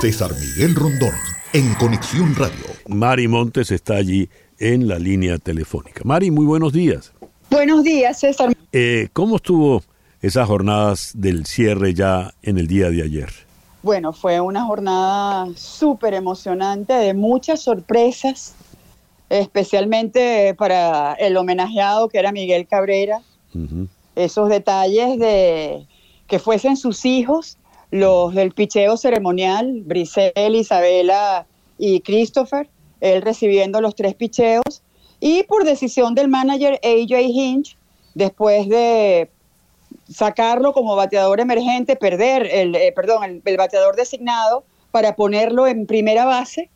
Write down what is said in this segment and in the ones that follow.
César Miguel Rondón, en Conexión Radio. Mari Montes está allí en la línea telefónica. Mari, muy buenos días. Buenos días, César. Eh, ¿Cómo estuvo esas jornadas del cierre ya en el día de ayer? Bueno, fue una jornada súper emocionante, de muchas sorpresas, especialmente para el homenajeado que era Miguel Cabrera. Esos detalles de que fuesen sus hijos los del picheo ceremonial, Brisel, Isabela y Christopher, él recibiendo los tres picheos, y por decisión del manager AJ Hinch, después de sacarlo como bateador emergente, perder el, eh, perdón, el, bateador designado para ponerlo en primera base.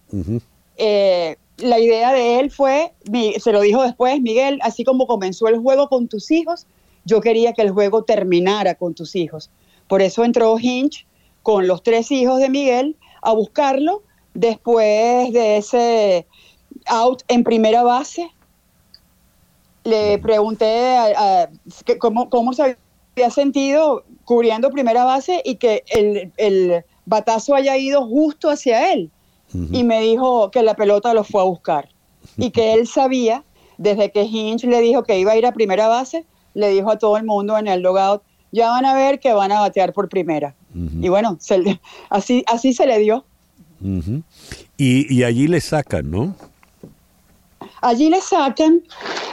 Eh, la idea de él fue, se lo dijo después, Miguel, así como comenzó el juego con tus hijos, yo quería que el juego terminara con tus hijos. Por eso entró Hinch con los tres hijos de Miguel a buscarlo después de ese out en primera base. Le pregunté cómo, se había sentido cubriendo primera base y que el, batazo haya ido justo hacia él. Y me dijo que la pelota lo fue a buscar. Y que él sabía, desde que Hinch le dijo que iba a ir a primera base, le dijo a todo el mundo en el logout, ya van a ver que van a batear por primera. Y bueno, así, así se le dio. y, y, allí le sacan, ¿no? Allí le sacan,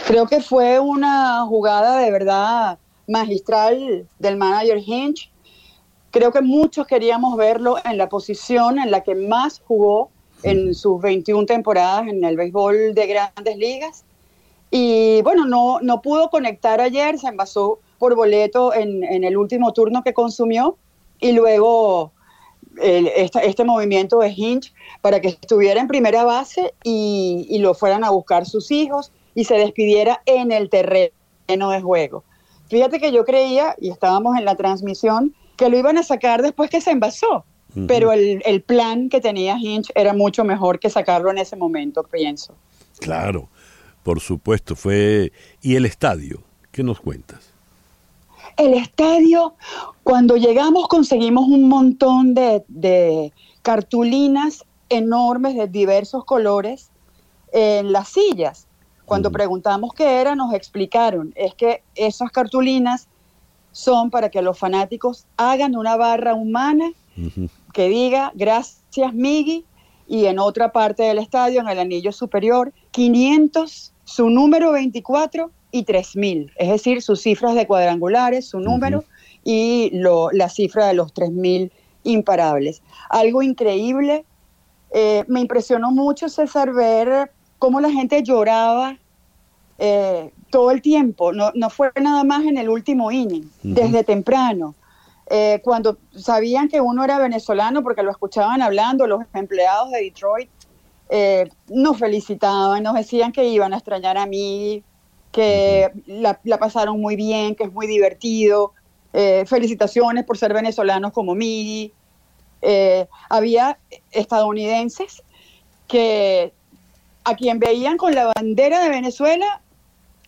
creo que fue una jugada de verdad magistral del manager Hinch. Creo que muchos queríamos verlo en la posición en la que más jugó en sus 21 temporadas en el béisbol de grandes ligas. Y bueno, no, no pudo conectar ayer, se envasó por boleto en, el último turno que consumió y luego este, movimiento de Hinch para que estuviera en primera base y, lo fueran a buscar sus hijos y se despidiera en el terreno de juego. Fíjate que yo creía, y estábamos en la transmisión, que lo iban a sacar después que se envasó, pero el, el plan que tenía Hinch era mucho mejor que sacarlo en ese momento, pienso. Claro, por supuesto, fue... ¿Y el estadio? ¿Qué nos cuentas? El estadio, cuando llegamos conseguimos un montón de, cartulinas enormes de diversos colores en las sillas. Cuando preguntamos qué era, nos explicaron, es que esas cartulinas son para que los fanáticos hagan una barra humana que diga gracias Miggy y en otra parte del estadio, en el anillo superior, 500, su número 24 y 3.000, es decir, sus cifras de cuadrangulares, su número y lo, la cifra de los 3.000 imparables. Algo increíble. Eh, me impresionó mucho, César, ver cómo la gente lloraba eh, todo el tiempo. No, no, fue nada más en el último inning, desde temprano. Eh, cuando sabían que uno era venezolano, porque lo escuchaban hablando, los empleados de Detroit nos felicitaban, nos decían que iban a extrañar a mí, que la, pasaron muy bien, que es muy divertido. Eh, felicitaciones por ser venezolanos como Migi. Eh, había estadounidenses que a quien veían con la bandera de Venezuela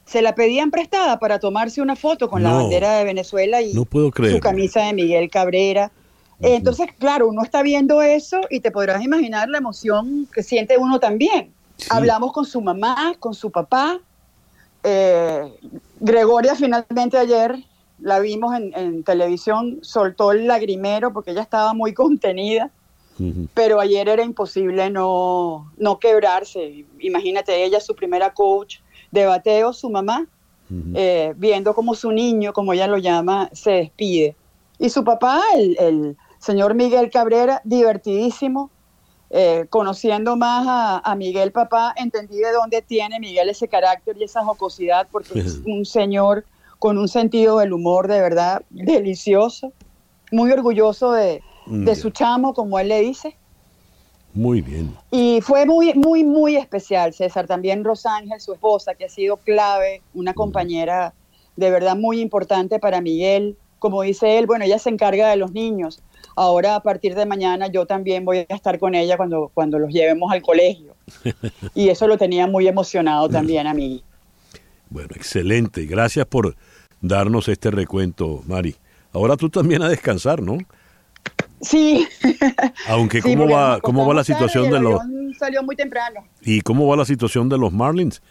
se la pedían prestada para tomarse una foto con la bandera de Venezuela y su camisa de Miguel Cabrera. Entonces, claro, uno está viendo eso y te podrás imaginar la emoción que siente uno también. Hablamos con su mamá, con su papá, eh, Gregoria finalmente ayer la vimos en, televisión, soltó el lagrimero porque ella estaba muy contenida, pero ayer era imposible no, no quebrarse. Imagínate, ella, su primera coach de bateo, su mamá, eh, viendo como su niño, como ella lo llama, se despide. Y su papá, el, el señor Miguel Cabrera, divertidísimo, eh, conociendo más a, Miguel Papá, entendí de dónde tiene Miguel ese carácter y esa jocosidad, porque es un señor con un sentido del humor de verdad delicioso, muy orgulloso de, de su chamo, como él le dice. Muy bien. Y fue muy, muy, muy especial, César. También Rosángel, su esposa, que ha sido clave, una compañera de verdad muy importante para Miguel. Como dice él, bueno, ella se encarga de los niños, Ahora, a partir de mañana, yo también voy a estar con ella cuando, cuando los llevemos al colegio. Y eso lo tenía muy emocionado también a mí. Bueno, excelente. Gracias por darnos este recuento, Mari. Ahora tú también a descansar, ¿no? Sí. Aunque cómo va cómo va la situación de los salió muy temprano. ¿Y cómo va la situación de los Marlins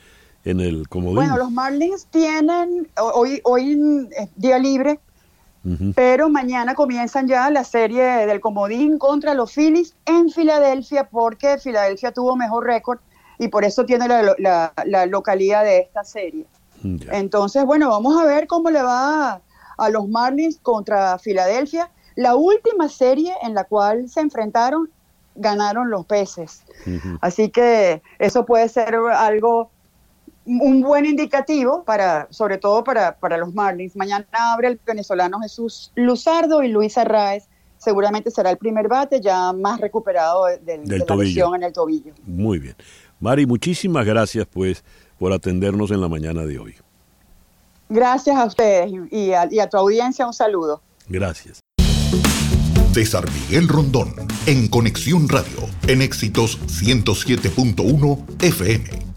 en el comodín? Bueno, los Marlins tienen hoy hoy es día libre, pero mañana comienzan ya la serie del comodín contra los Phillies en Filadelfia porque Filadelfia tuvo mejor récord y por eso tiene la, la, localidad de esta serie. Entonces, bueno, vamos a ver cómo le va a los Marlins contra Filadelfia. La última serie en la cual se enfrentaron ganaron los peces. Así que eso puede ser algo, un buen indicativo para, sobre todo para, para los Marlins. Mañana abre el venezolano Jesús Luzardo y Luis Arraez. Seguramente será el primer bate ya más recuperado del, de la lesión en el tobillo. Muy bien. Mari, muchísimas gracias pues por atendernos en la mañana de hoy. Gracias a ustedes y a, y a tu audiencia un saludo. Gracias. César Miguel Rondón, en Conexión Radio, en Éxitos 107.1 FM.